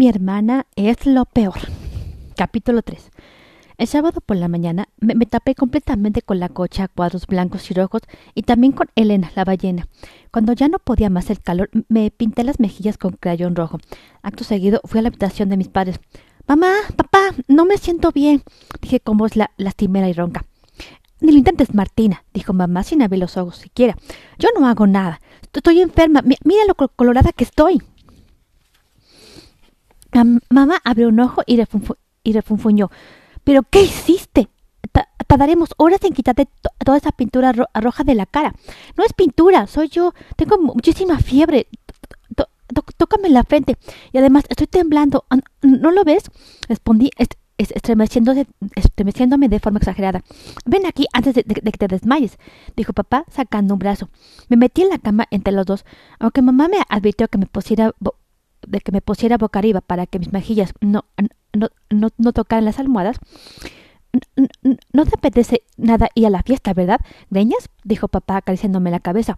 Mi hermana es lo peor. Capítulo 3. El sábado por la mañana me, tapé completamente con la cocha, cuadros blancos y rojos, y también con Elena, la ballena. Cuando ya no podía más el calor, me pinté las mejillas con crayón rojo. Acto seguido fui a la habitación de mis padres. Mamá, papá, no me siento bien, dije con voz la, lastimera y ronca. Ni lo intentes, Martina, dijo mamá sin abrir los ojos siquiera. Yo no hago nada. Estoy enferma. mira lo colorada que estoy. Mamá abrió un ojo y, refunfuñó. ¿Pero qué hiciste? tardaremos horas en quitarte toda esa pintura roja de la cara. No es pintura, soy yo. Tengo muchísima fiebre. tócame la frente. Y además estoy temblando. ¿No lo ves? Respondí estremeciéndome de forma exagerada. Ven aquí antes de, que te desmayes, dijo papá sacando un brazo. Me metí en la cama entre los dos, aunque mamá me advirtió que me pusiera de que me pusiera boca arriba para que mis mejillas no, no, no, no tocaran las almohadas. No te apetece nada ir a la fiesta, ¿verdad? ¿Greñas? dijo papá acariciándome la cabeza.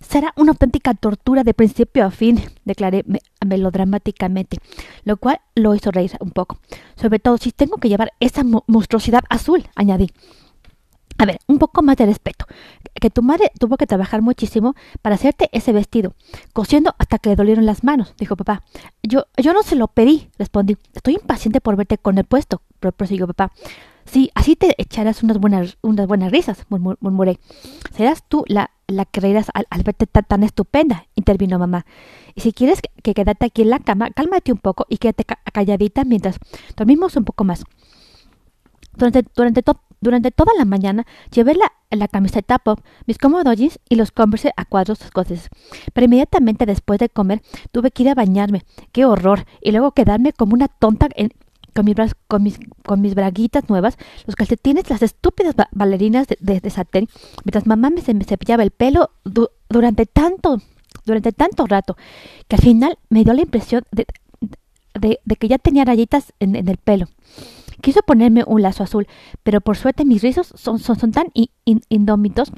Será una auténtica tortura de principio a fin, declaré melodramáticamente, lo cual lo hizo reír un poco. Sobre todo si tengo que llevar esa monstruosidad azul, añadí. A ver, un poco más de respeto. Que tu madre tuvo que trabajar muchísimo para hacerte ese vestido, cosiendo hasta que le dolieron las manos, dijo papá. Yo, yo no se lo pedí, respondí. Estoy impaciente por verte con el puesto, prosiguió papá. Sí, así te echarás unas buenas, unas buenas risas, murmuré. Serás tú la, la que reirás al, verte tan, estupenda, intervino mamá. Y si quieres que, quedarte aquí en la cama, cálmate un poco y quédate calladita mientras dormimos un poco más. Durante, durante, durante toda la mañana llevé la, camiseta pop, mis cómodos y los converse a cuadros escoceses. Pero inmediatamente después de comer tuve que ir a bañarme. ¡Qué horror! Y luego quedarme como una tonta con, mis, braguitas nuevas, los calcetines, las estúpidas bailarinas de, de, satén, mientras mamá me, se me cepillaba el pelo durante tanto, durante tanto rato, que al final me dio la impresión de, de, que ya tenía rayitas en, el pelo. Quiso ponerme un lazo azul, pero por suerte mis rizos son, son, tan indómitos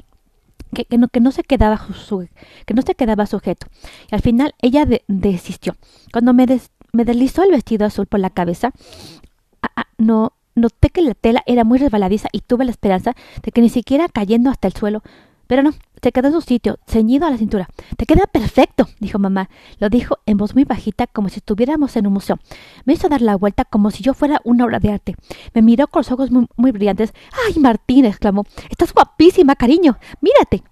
que, no, se quedaba sujeto. Y al final ella desistió. Cuando me, des, me deslizó el vestido azul por la cabeza. Ah, ah, no noté que la tela era muy resbaladiza y tuve la esperanza de que ni siquiera cayendo hasta el suelo. Pero no, se quedó en su sitio, ceñido a la cintura. Te queda perfecto, dijo mamá. Lo dijo en voz muy bajita, como si estuviéramos en un museo. Me hizo dar la vuelta como si yo fuera una obra de arte. Me miró con los ojos muy, muy brillantes. ¡Ay, Martín! exclamó. Estás guapísima, cariño. Mírate.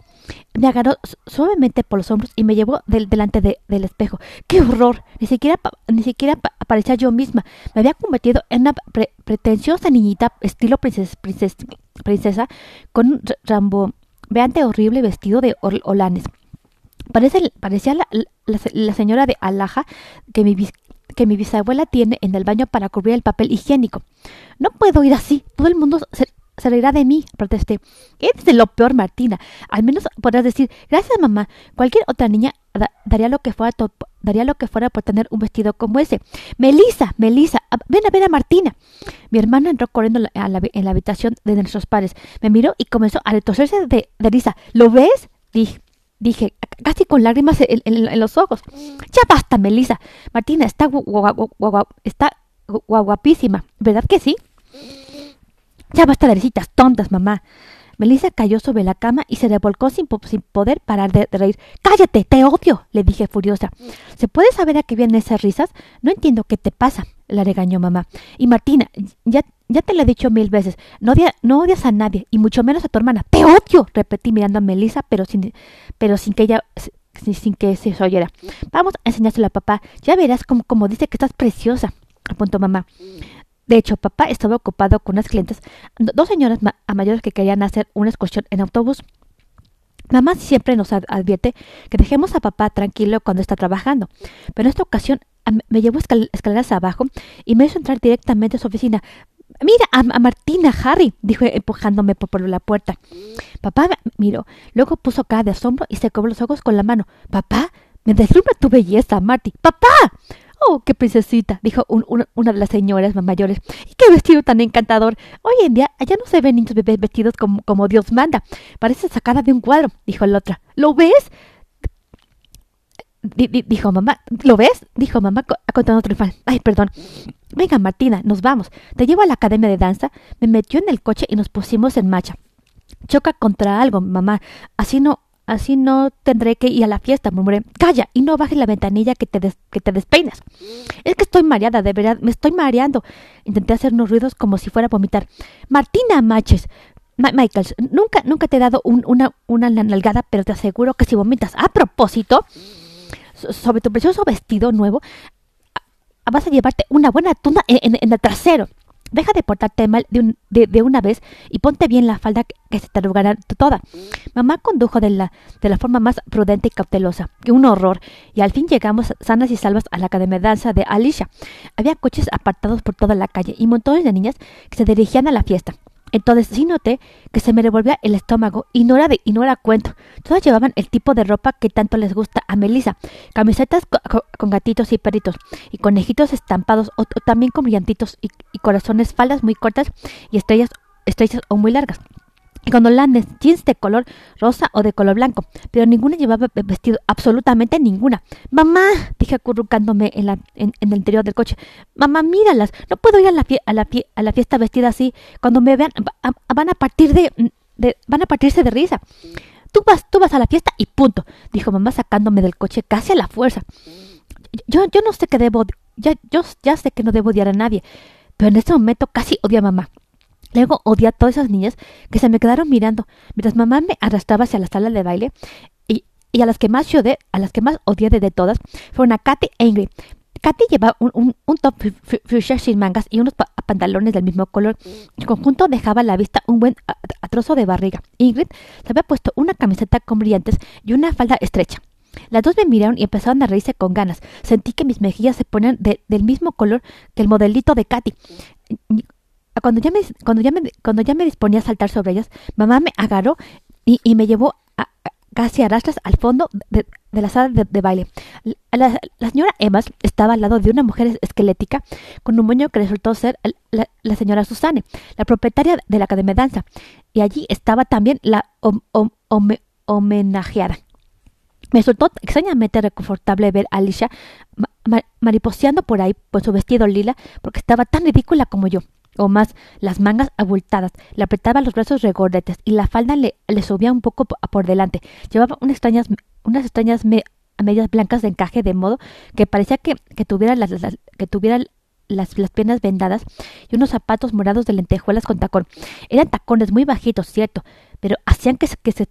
Me agarró suavemente por los hombros y me llevó del, delante del espejo. ¡Qué horror! Ni siquiera, ni siquiera parecía yo misma. Me había convertido en una pretenciosa niñita estilo princesa, princesa, con un ramboveante horrible vestido de olanes. Parece, parecía la, señora de Alaja que mi, que mi bisabuela tiene en el baño para cubrir el papel higiénico. No puedo ir así. Todo el mundo se, se reirá de mí, protesté. Eres de lo peor, Martina. Al menos podrás decir, gracias, mamá. Cualquier otra niña daría lo que fuera daría lo que fuera por tener un vestido como ese. Melisa, Melisa, ven a ver a Martina. Mi hermana entró corriendo en la habitación de nuestros padres. Me miró y comenzó a retorcerse de, risa. ¿Lo ves? Dije, dije, casi con lágrimas en, los ojos. Ya basta, Melisa. Martina está, está guapísima. ¿Verdad que sí? Ya basta de risitas tontas, mamá. Melissa cayó sobre la cama y se revolcó sin, sin poder parar de, reír. ¡Cállate! ¡Te odio! le dije furiosa. ¿Se puede saber a qué vienen esas risas? No entiendo qué te pasa, la regañó mamá. Y Martina, ya, ya te lo he dicho mil veces, no, no odias a nadie, y mucho menos a tu hermana. ¡Te odio! repetí mirando a Melissa, pero sin, pero sin que ella sin, que se oyera. Vamos a enseñárselo a papá. Ya verás como dice que estás preciosa, apuntó mamá. De hecho, papá estaba ocupado con unas clientes, dos señoras mayores que querían hacer una excursión en autobús. Mamá siempre nos advierte que dejemos a papá tranquilo cuando está trabajando, pero en esta ocasión me llevó escaleras abajo y me hizo entrar directamente a su oficina. Mira a, Martina, Harry, dijo empujándome por, la puerta. Papá miró, luego puso cara de asombro y se cobró los ojos con la mano. Papá, me deslumbra tu belleza, Marty. ¡Papá! ¡Oh, qué princesita! dijo una de las señoras más mayores. ¡Y qué vestido tan encantador! Hoy en día allá no se ven niños bebés vestidos como, como Dios manda. Parece sacada de un cuadro, dijo la otra. ¿Lo ves? dijo mamá. ¿Lo ves? Dijo mamá contando triunfal. Ay, perdón. Venga, Martina, nos vamos. Te llevo a la academia de danza. Me metió en el coche y nos pusimos en marcha. Choca contra algo, mamá. Así no, así no tendré que ir a la fiesta, murmuré. Calla y no bajes la ventanilla que te, que te despeinas. Es que estoy mareada, de verdad, me estoy mareando. Intenté hacer unos ruidos como si fuera a vomitar. Martina Maches. Michaels, nunca, nunca te he dado una, una nalgada, pero te aseguro que si vomitas a propósito sobre tu precioso vestido nuevo, vas a llevarte una buena tunda en, el trasero. Deja de portarte mal de, una vez y ponte bien la falda que, se te arrugará toda. Mamá condujo de la, de la forma más prudente y cautelosa. Un horror. Y al fin llegamos sanas y salvas a la academia de danza de Alicia. Había coches apartados por toda la calle y montones de niñas que se dirigían a la fiesta. Entonces sí noté que se me revolvía el estómago y no era, de, y no era cuento. Todas llevaban el tipo de ropa que tanto les gusta a Melissa. Camisetas con gatitos y perritos y conejitos estampados o, también con brillantitos y, y, corazones, faldas muy cortas y estrellas estrechas o muy largas y con holandes, jeans de color rosa o de color blanco, pero ninguna llevaba vestido, absolutamente ninguna. Mamá, dije acurrucándome en, la, en, el interior del coche, mamá, míralas, no puedo ir a la, a la, a la fiesta vestida así, cuando me vean van a partir de, van a partirse de risa. Tú vas, tú vas a la fiesta y punto, dijo mamá sacándome del coche casi a la fuerza. Yo, yo no sé qué debo, ya, yo ya sé que no debo odiar a nadie, pero en este momento casi odio a mamá. Luego odié a todas esas niñas que se me quedaron mirando mientras mamá me arrastraba hacia la sala de baile y, y a las que más odié, a las que más odié de, todas fueron a Katy e Ingrid. Katy llevaba un, un, top fuchsia sin mangas y unos pantalones del mismo color. El conjunto dejaba a la vista un buen trozo de barriga. Ingrid se había puesto una camiseta con brillantes y una falda estrecha. Las dos me miraron y empezaron a reírse con ganas. Sentí que mis mejillas se ponían del mismo color que el modelito de Katy. Cuando ya me, cuando ya me, cuando ya me disponía a saltar sobre ellas, mamá me agarró y, y me llevó casi a rastras al fondo de, de la sala de, baile. La, señora Emma estaba al lado de una mujer esquelética con un moño que resultó ser la, señora Susane, la propietaria de la Academia de Danza, y allí estaba también la homenajeada. Me resultó extrañamente reconfortable ver a Alicia mariposeando por ahí por su vestido lila porque estaba tan ridícula como yo o más las mangas abultadas, le apretaba los brazos regordetes y la falda le, le subía un poco por delante. Llevaba unas extrañas, medias blancas de encaje de modo que parecía que, tuviera las, que tuviera las, piernas vendadas y unos zapatos morados de lentejuelas con tacón. Eran tacones muy bajitos, cierto, pero hacían que, se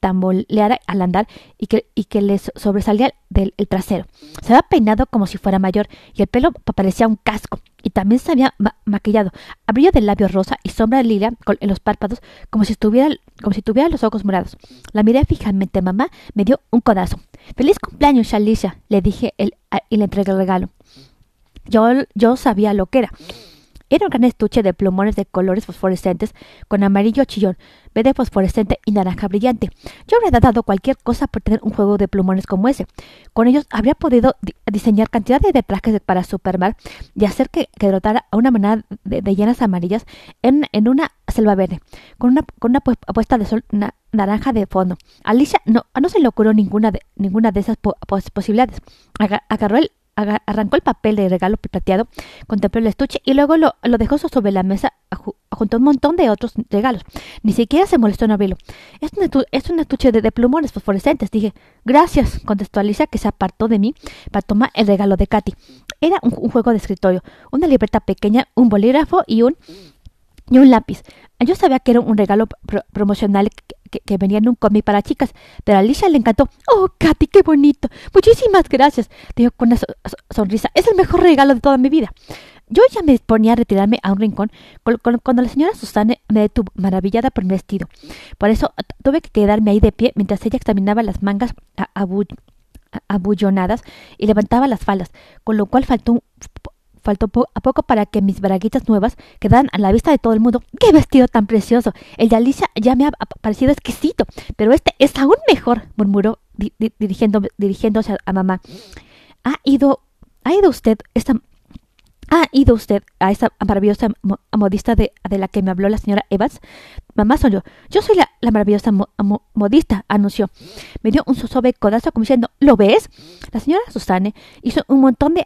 tamboleara al andar y que, y que les sobresalía del el trasero. Se había peinado como si fuera mayor y el pelo parecía un casco y también se había maquillado, brillo de labios rosa y sombra lila en los párpados como si, estuviera, como si tuviera los ojos morados. La miré fijamente, mamá me dio un codazo. ¡Feliz cumpleaños, Shalisha! le dije el, y le entregué el regalo. Yo, yo sabía lo que era. Era un gran estuche de plumones de colores fosforescentes con amarillo chillón, verde fosforescente y naranja brillante. Yo habría dado cualquier cosa por tener un juego de plumones como ese. Con ellos habría podido diseñar cantidad de trajes para Superman y hacer que, que derrotara a una manada de, llenas amarillas en, una selva verde, con una, con una puesta de sol naranja de fondo. Alicia no, no se le ocurrió ninguna de, ninguna de esas posibilidades. Agarró el arrancó el papel de regalo plateado, contempló el estuche y luego lo, lo dejó sobre la mesa junto a un montón de otros regalos. Ni siquiera se molestó en abrirlo. Es un, es un estuche de, plumones fosforescentes. Dije, gracias, contestó Alicia, que se apartó de mí para tomar el regalo de Katy. Era un, juego de escritorio, una libreta pequeña, un bolígrafo y un, y un lápiz. Yo sabía que era un regalo promocional que, venía en un cómic para chicas, pero a Alicia le encantó. ¡Oh, Katy, qué bonito! Muchísimas gracias, dijo con una sonrisa. Es el mejor regalo de toda mi vida. Yo ya me disponía a retirarme a un rincón cuando la señora Susana me detuvo, maravillada por mi vestido. Por eso tuve que quedarme ahí de pie mientras ella examinaba las mangas abullonadas y levantaba las faldas, con lo cual faltó faltó a poco para que mis braguitas nuevas quedaran a la vista de todo el mundo. ¡Qué vestido tan precioso! El de Alicia ya me ha parecido exquisito, pero este es aún mejor, murmuró dirigiéndose a mamá. ¿Ha ido, ha ido usted esta, ¿Ha ido usted a esa maravillosa modista de, de, la que me habló la señora Evans? Mamá soy yo. Yo soy la, la maravillosa modista, anunció. Me dio un sosobe codazo como diciendo, ¿lo ves? La señora Susane hizo un montón de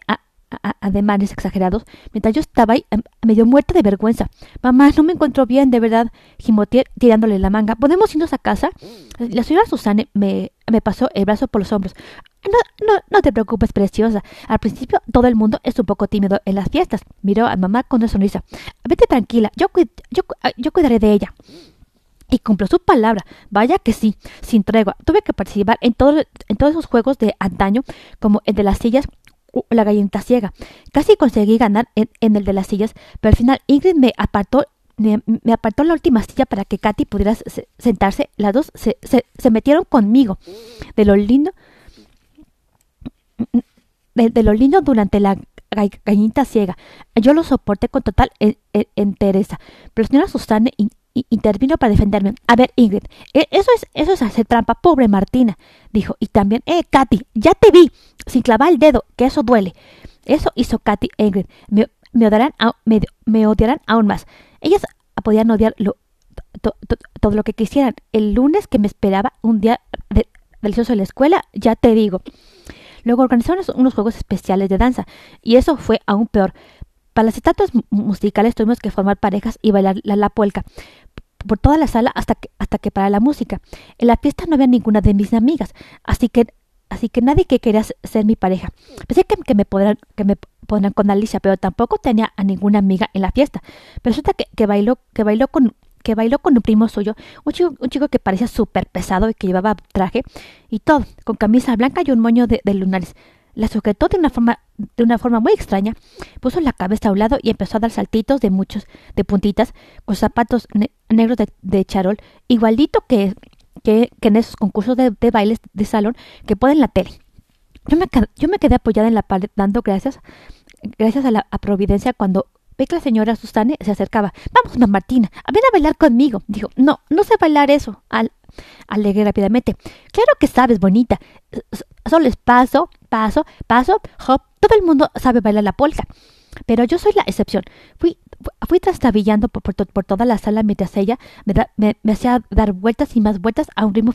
ademanes exagerados mientras yo estaba ahí em, medio muerta de vergüenza. Mamá, no me encuentro bien, de verdad, gimoteé tirándole la manga. ¿Podemos irnos a casa? La señora Susane me, me pasó el brazo por los hombros. No, no, no te preocupes, preciosa. Al principio todo el mundo es un poco tímido en las fiestas. Miró a mamá con una sonrisa. Vete tranquila, yo, yo, yo cuidaré de ella. Y cumplió su palabra. Vaya que sí, sin tregua. Tuve que participar en, todo, en todos esos juegos de antaño, como el de las sillas la gallinita ciega. Casi conseguí ganar en, el de las sillas, pero al final Ingrid me apartó me, apartó la última silla para que Katy pudiera sentarse. Las dos se, se, metieron conmigo. De lo lindo de, lo lindo durante la gallinita ciega. Yo lo soporté con total entereza, pero la señora Susana intervino para defenderme. A ver, Ingrid, e, eso es, eso es hacer trampa, pobre Martina, dijo. Y también, eh, Katy, ya te vi, sin clavar el dedo, que eso duele. Eso hizo Katy e Ingrid. Me, me, odiarán, me, me odiarán aún más. Ellas podían odiar todo lo que quisieran. El lunes que me esperaba un día delicioso en la escuela, ya te digo. Luego organizaron unos juegos especiales de danza, y eso fue aún peor. Para las estatuas musicales tuvimos que formar parejas y bailar la, polca por toda la sala hasta que, hasta que para la música. En la fiesta no había ninguna de mis amigas, así que así que nadie que quería ser mi pareja. Pensé que, que me podrán que me pondrán con Alicia, pero tampoco tenía a ninguna amiga en la fiesta. Pero resulta que, que bailó que bailó con que bailó con un primo suyo, un chico, un chico que parecía súper pesado y que llevaba traje y todo, con camisa blanca y un moño de, lunares. La sujetó de una forma de una forma muy extraña, puso la cabeza a un lado y empezó a dar saltitos de muchos, de puntitas, con zapatos negros de, charol, igualito que, que, en esos concursos de, bailes de salón que ponen en la tele. Yo me, yo me quedé apoyada en la pared dando gracias, gracias a la a Providencia cuando Ve que la señora Susane se acercaba. Vamos, mamá Martina, a ver a bailar conmigo. Dijo, no, no sé bailar eso. Al alegué rápidamente. Claro que sabes, bonita. Solo es paso, paso, paso, hop. Todo el mundo sabe bailar la polka. Pero yo soy la excepción. Fui, fui trastabillando por, por, toda la sala mientras ella me, me, hacía dar vueltas y más vueltas a un ritmo,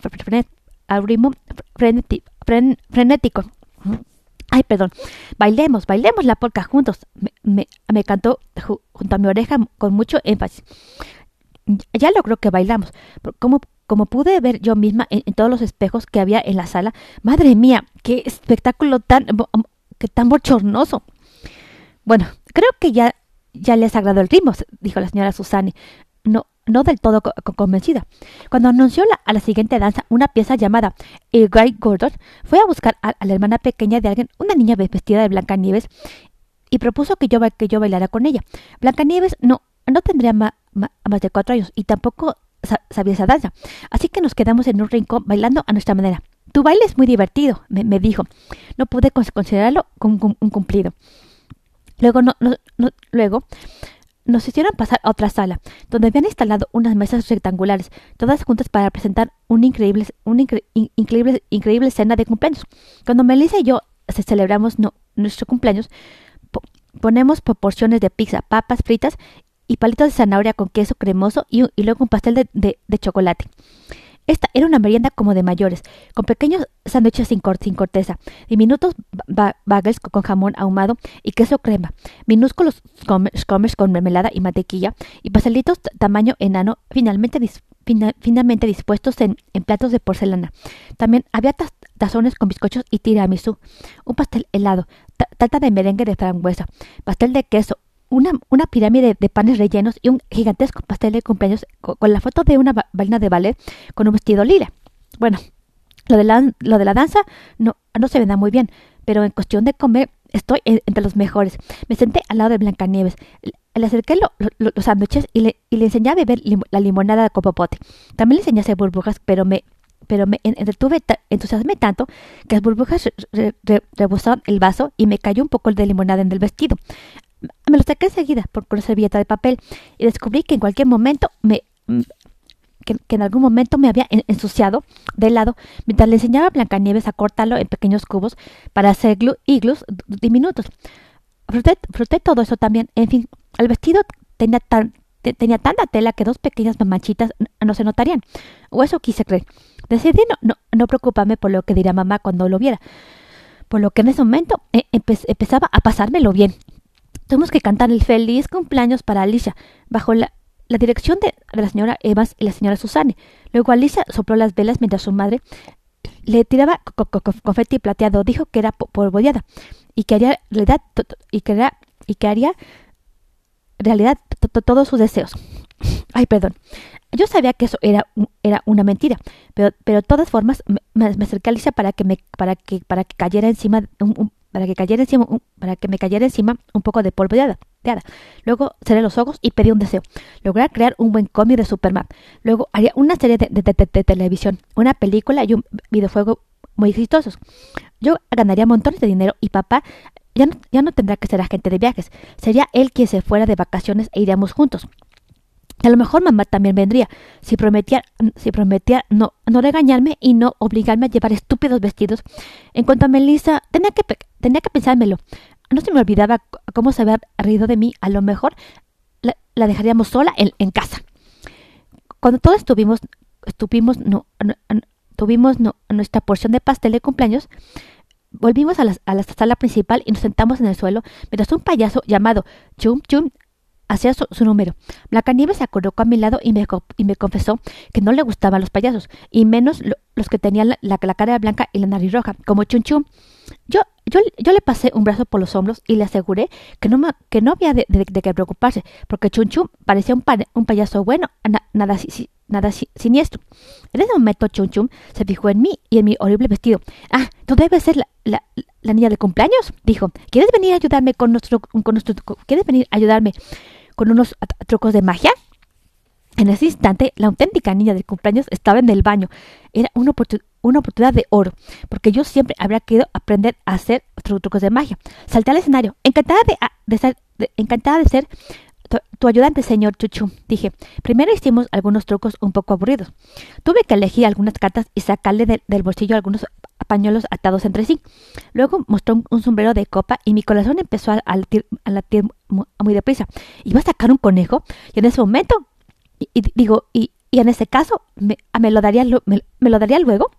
a un ritmo frenético. Ay, perdón. Bailemos, bailemos la polka juntos. Me, me, cantó junto a mi oreja con mucho énfasis. Ya logró que bailamos. Como, como pude ver yo misma en, todos los espejos que había en la sala, madre mía, qué espectáculo tan, que tan bochornoso. Bueno, creo que ya, ya les agradó el ritmo, dijo la señora Susani. No, no del todo convencida. Cuando anunció a la siguiente danza una pieza llamada A Great Gordon, fue a buscar a, la hermana pequeña de alguien, una niña vestida de Blancanieves, y propuso que yo, bailara con ella. Blancanieves no, no tendría más de cuatro años y tampoco sabía esa danza, así que nos quedamos en un rincón bailando a nuestra manera. Tu baile es muy divertido, me, dijo. No pude considerarlo como un cumplido. Luego, no, no, luego nos hicieron pasar a otra sala, donde habían instalado unas mesas rectangulares, todas juntas para presentar una increíble, una increíble, increíble escena de cumpleaños. Cuando Melissa y yo celebramos nuestro cumpleaños, ponemos proporciones de pizza, papas fritas y palitos de zanahoria con queso cremoso y, luego un pastel de chocolate. Esta era una merienda como de mayores, con pequeños sándwiches sin, corteza, diminutos bagels con jamón ahumado y queso crema, minúsculos comers con mermelada y mantequilla, y pastelitos tamaño enano finalmente dispuestos en, platos de porcelana. También había tazones con bizcochos y tiramisú, un pastel helado, tarta de merengue de frambuesa, pastel de queso, una, una pirámide de panes rellenos y un gigantesco pastel de cumpleaños con, la foto de una bailarina de ballet con un vestido lila. Bueno, lo de la, lo de la danza no, no se me da muy bien, pero en cuestión de comer estoy entre los mejores. Me senté al lado de Blancanieves, le acerqué los sándwiches y le, y le enseñé a beber la limonada de copopote. También le enseñé a hacer burbujas, pero me pero me entretuve, entusiasmé tanto que las burbujas rebosaron el vaso y me cayó un poco de limonada en el vestido. Me lo saqué enseguida por una servilleta de papel y descubrí que en cualquier momento me mm, que, en algún momento me había ensuciado de lado mientras le enseñaba a Blancanieves a cortarlo en pequeños cubos para hacer iglus diminutos. froté, todo eso también. En fin, el vestido tenía, tan, tenía tanta tela que dos pequeñas manchitas no se notarían. O eso quise creer. Decidí no, no, no preocuparme por lo que diría mamá cuando lo viera. Por lo que en ese momento eh, empezaba a pasármelo bien. Tuvimos que cantar el feliz cumpleaños para Alicia, bajo la, dirección de, la señora Evans y la señora Susane. Luego Alicia sopló las velas mientras su madre le tiraba confeti plateado. Dijo que era polvoreada y que haría realidad y que, y que haría realidad todos sus deseos. Ay, perdón. Yo sabía que eso era, era una mentira, pero, pero de todas formas me, acerqué a Alicia para que me para que para que cayera encima un, para que cayera encima para que me cayera encima un poco de polvo de hada. Luego cerré los ojos y pedí un deseo. Lograr crear un buen cómic de Superman. Luego haría una serie de, de, televisión, una película y un videojuego muy exitosos. Yo ganaría montones de dinero y papá ya no, ya no tendrá que ser agente de viajes. Sería él quien se fuera de vacaciones e iríamos juntos. A lo mejor mamá también vendría, si prometía, si prometía no, no regañarme y no obligarme a llevar estúpidos vestidos. En cuanto a Melissa, tenía que, tenía que pensármelo. No se me olvidaba cómo se había reído de mí. A lo mejor la, dejaríamos sola en, casa. Cuando todos estuvimos, estuvimos, no, tuvimos nuestra porción de pastel de cumpleaños, volvimos a la, a la sala principal y nos sentamos en el suelo mientras un payaso llamado Chum Chum hacía su, número. Blancanieves se acordó a mi lado y me, confesó que no le gustaban los payasos, y menos los que tenían la, cara blanca y la nariz roja, como Chun. Yo, yo, yo le pasé un brazo por los hombros y le aseguré que no, que no había de, qué preocuparse, porque Chun parecía un, payaso bueno, nada, nada siniestro. En ese momento Chun Chun se fijó en mí y en mi horrible vestido. Ah, tú debes ser la, la, la niña de cumpleaños, dijo. ¿Quieres venir a ayudarme con nuestro, con nuestro, ¿quieres venir a ayudarme con unos trucos de magia? En ese instante, la auténtica niña del cumpleaños estaba en el baño. Era una, una oportunidad de oro, porque yo siempre habría querido aprender a hacer trucos de magia. Salté al escenario, encantada de, ser, encantada de ser tu, ayudante, señor Chuchu, dije. Primero hicimos algunos trucos un poco aburridos. Tuve que elegir algunas cartas y sacarle del bolsillo algunos pañuelos atados entre sí. Luego mostró un, sombrero de copa y mi corazón empezó a, latir, muy deprisa. ¿Iba a sacar un conejo? Y en ese momento, y, digo, y, en ese caso, me, me lo daría, me, lo daría luego.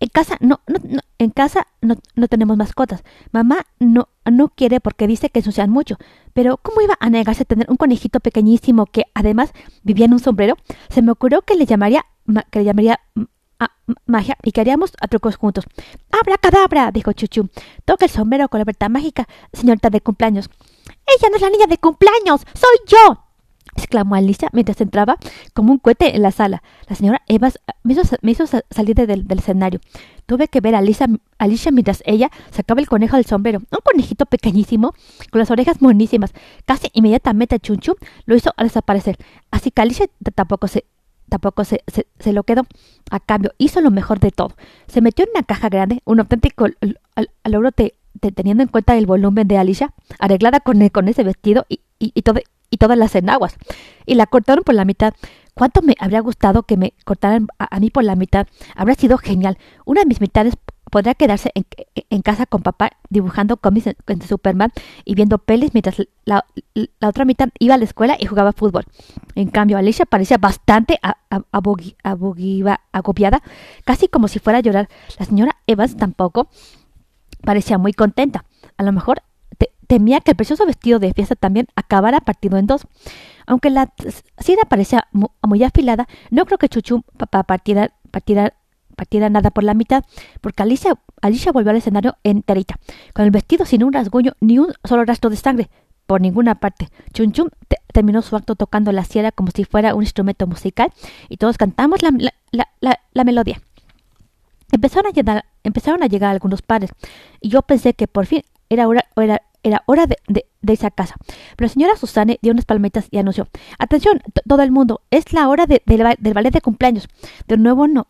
En casa no, no, en casa no, no, tenemos mascotas. Mamá no, no quiere porque dice que ensucian mucho. Pero ¿cómo iba a negarse a tener un conejito pequeñísimo que además vivía en un sombrero? Se me ocurrió que le llamaría que le llamaría magia y queríamos a trucos juntos. ¡Abra cadabra! dijo Chuchu. Toca el sombrero con la verdad mágica, señorita de cumpleaños. ¡Ella no es la niña de cumpleaños! ¡Soy yo! Exclamó Alicia mientras entraba como un cohete en la sala. La señora Evas me hizo, salir del, escenario. Tuve que ver a Alicia, Alicia, mientras ella sacaba el conejo del sombrero. Un conejito pequeñísimo, con las orejas monísimas. Casi inmediatamente Chunchu lo hizo desaparecer. Así que Alicia tampoco se tampoco se, se, lo quedó. A cambio, hizo lo mejor de todo. Se metió en una caja grande, un auténtico logro teniendo en cuenta el volumen de Alicia, arreglada con, con ese vestido y, y, todo, y todas las enaguas. Y la cortaron por la mitad. ¿Cuánto me habría gustado que me cortaran a, mí por la mitad? Habría sido genial. Una de mis mitades podría quedarse en, casa con papá dibujando cómics de Superman y viendo pelis mientras la, otra mitad iba a la escuela y jugaba fútbol. En cambio, Alicia parecía bastante agobiada, casi como si fuera a llorar. La señora Evans tampoco parecía muy contenta. A lo mejor temía que el precioso vestido de fiesta también acabara partido en dos. Aunque la sierra parecía muy, afilada, no creo que Chuchu partiera, partiera partiera nada por la mitad, porque Alicia, Alicia volvió al escenario enterita, con el vestido sin un rasguño ni un solo rastro de sangre, por ninguna parte. Chun terminó su acto tocando la sierra como si fuera un instrumento musical y todos cantamos la, la, la, la melodía. Empezaron a, llegar, empezaron a llegar algunos padres y yo pensé que por fin era hora, era, era hora de, de, esa casa. Pero la señora Susane dio unas palmetas y anunció, atención, todo el mundo, es la hora del ballet de cumpleaños. De nuevo no,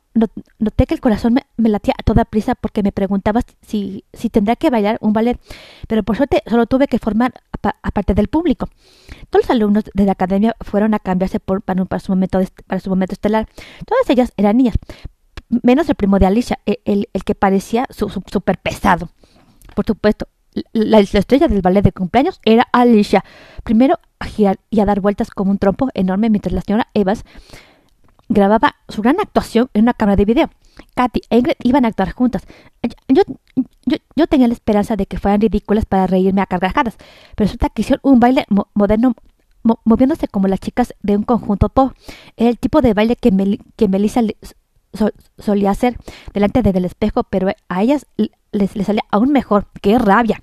noté que el corazón me, latía a toda prisa porque me preguntaba si, si tendría que bailar un ballet, pero por suerte solo tuve que formar aparte del público. Todos los alumnos de la academia fueron a cambiarse por, para, su momento para su momento estelar. Todas ellas eran niñas, menos el primo de Alicia, e, el, el, que parecía súper pesado. Por supuesto, la, estrella del ballet de cumpleaños era Alicia. Primero a girar y a dar vueltas como un trompo enorme mientras la señora Evans grababa su gran actuación en una cámara de video. Katy e Ingrid iban a actuar juntas. Yo, yo, tenía la esperanza de que fueran ridículas para reírme a carcajadas, pero resulta que hicieron un baile moderno moviéndose como las chicas de un conjunto pop. Era el tipo de baile que, que Melissa solía hacer delante del espejo, pero a ellas les, les salía aún mejor. ¡Qué rabia!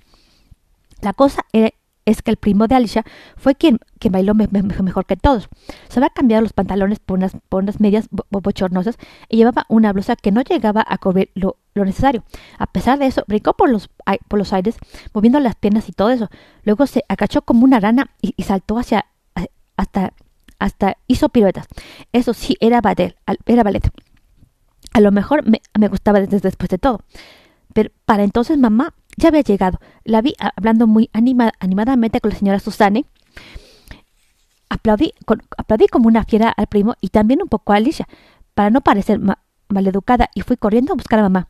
La cosa era, es que el primo de Alicia fue quien, bailó mejor que todos. Se había cambiado los pantalones por unas, medias bochornosas y llevaba una blusa que no llegaba a cubrir lo, necesario. A pesar de eso, brincó por los, por los aires, moviendo las piernas y todo eso. Luego se acachó como una rana y, saltó hacia hasta hasta hizo piruetas. Eso sí, era ballet. Era ballet. A lo mejor me, me gustaba desde después de todo. Pero para entonces mamá ya había llegado. La vi hablando muy animadamente con la señora Susane. Aplaudí, aplaudí como una fiera al primo y también un poco a Alicia, para no parecer maleducada, y fui corriendo a buscar a mamá.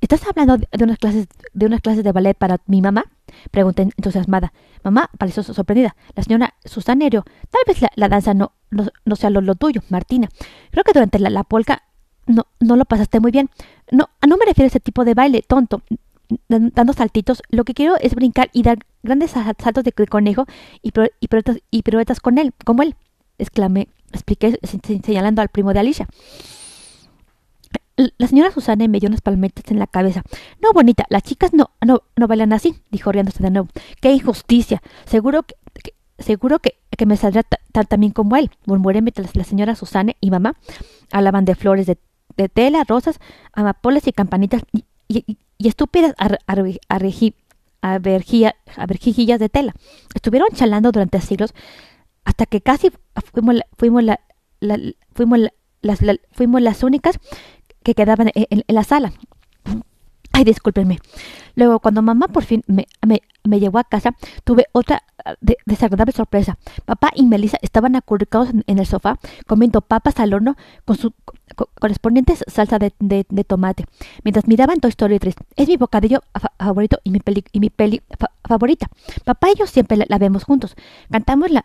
¿Estás hablando de unas clases de unas clases de ballet para mi mamá? Pregunté entusiasmada. Mamá pareció sorprendida. La señora Susana tal vez la, danza no, no, sea lo, tuyo, Martina. Creo que durante la, polka no, no lo pasaste muy bien. No, no me refiero a ese tipo de baile, tonto dando saltitos, lo que quiero es brincar y dar grandes saltos de, conejo y, piruetas, con él, como él, exclamé, expliqué señalando al primo de Alicia. La señora Susana me dio unas palmetas en la cabeza. No, bonita, las chicas no, no, no bailan así, dijo riéndose de nuevo. ¡Qué injusticia! Seguro que, seguro que, que, me saldrá tan también como él, murmuré mientras la señora Susana y mamá hablaban de flores de, tela, rosas, amapolas y campanitas estúpidas averjillas de tela. Estuvieron chalando durante siglos hasta que casi fuimos, fuimos, la, fuimos, las, fuimos las únicas que quedaban en, la sala. Ay, discúlpenme. Luego, cuando mamá por fin me, me, me llevó a casa, tuve otra desagradable sorpresa. Papá y Melissa estaban acurrucados en, el sofá comiendo papas al horno con su correspondiente salsa de, tomate, mientras miraban Toy Story 3. Es mi bocadillo favorito y mi peli, y mi peli favorita. Papá y yo siempre la, vemos juntos. Cantamos la,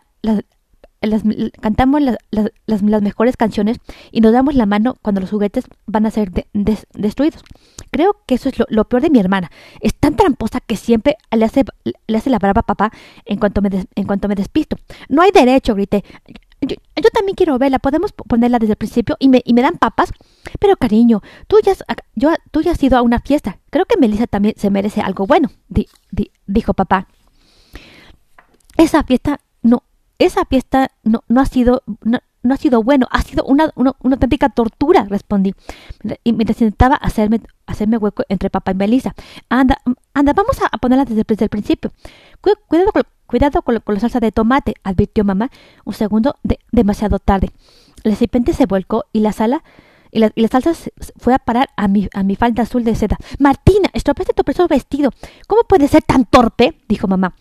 las, cantamos las, las, mejores canciones y nos damos la mano cuando los juguetes van a ser destruidos. Creo que eso es lo, peor de mi hermana. Es tan tramposa que siempre le hace, le hace la brava a papá en cuanto, me en cuanto me despisto. No hay derecho, grité. Yo, también quiero verla. Podemos ponerla desde el principio y me, y me dan papas. Pero cariño, tú ya, has, yo, tú ya has ido a una fiesta. Creo que Melissa también se merece algo bueno, dijo papá. Esa fiesta esa fiesta no, no ha sido no, ha sido bueno, ha sido una, una, auténtica tortura, respondí. Y mientras intentaba hacerme, hacerme hueco entre papá y Melissa. Anda, anda, vamos a ponerla desde, el principio. Cuidado, con, cuidado con, la salsa de tomate, advirtió mamá un segundo de, demasiado tarde. El recipiente se volcó y la sala y la, y salsa fue a parar a mi, a mi falda azul de seda. Martina, estropeaste tu precioso vestido. ¿Cómo puedes ser tan torpe? dijo mamá.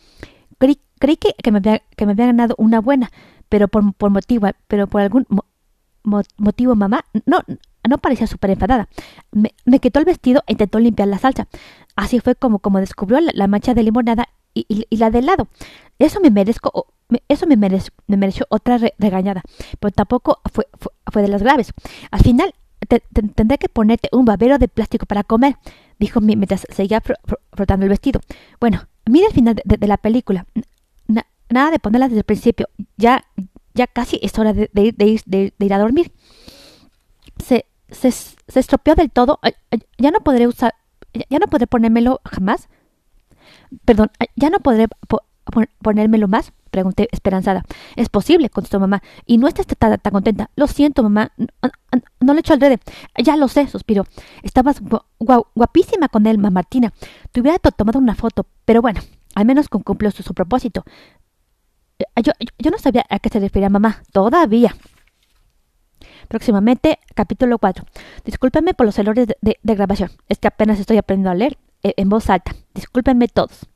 Creí que, que, me había, que me había ganado una buena, pero por, por motivo, pero por algún motivo mamá no, no parecía súper enfadada. Me, me, quitó el vestido e intentó limpiar la salsa. Así fue como, como descubrió la, mancha de limonada y, y, la del lado. Eso me merezco, eso me, mereció, me mereció otra regañada, pero tampoco fue, fue, de las graves. Al final tendré que ponerte un babero de plástico para comer, dijo mientras seguía frotando el vestido. Bueno, mira el final de la película. Nada de ponerlas desde el principio. Ya, ya casi es hora de, de, de, ir a dormir. Se, se, se, estropeó del todo. Ya no podré usar. Ya no podré ponérmelo jamás. Perdón, ya no podré ponérmelo más. Pregunté esperanzada. Es posible, contestó mamá. Y no estás tan, contenta. Lo siento, mamá. No, no, le echo al dedo. Ya lo sé, suspiró. Estabas guapísima con él, mamá Martina. Te hubiera tomado una foto, pero bueno, al menos cumplió su propósito. Yo, yo no sabía a qué se refería mamá, todavía. Próximamente, capítulo 4. Discúlpenme por los errores de, de, grabación. Es que apenas estoy aprendiendo a leer eh, en voz alta. Discúlpenme todos.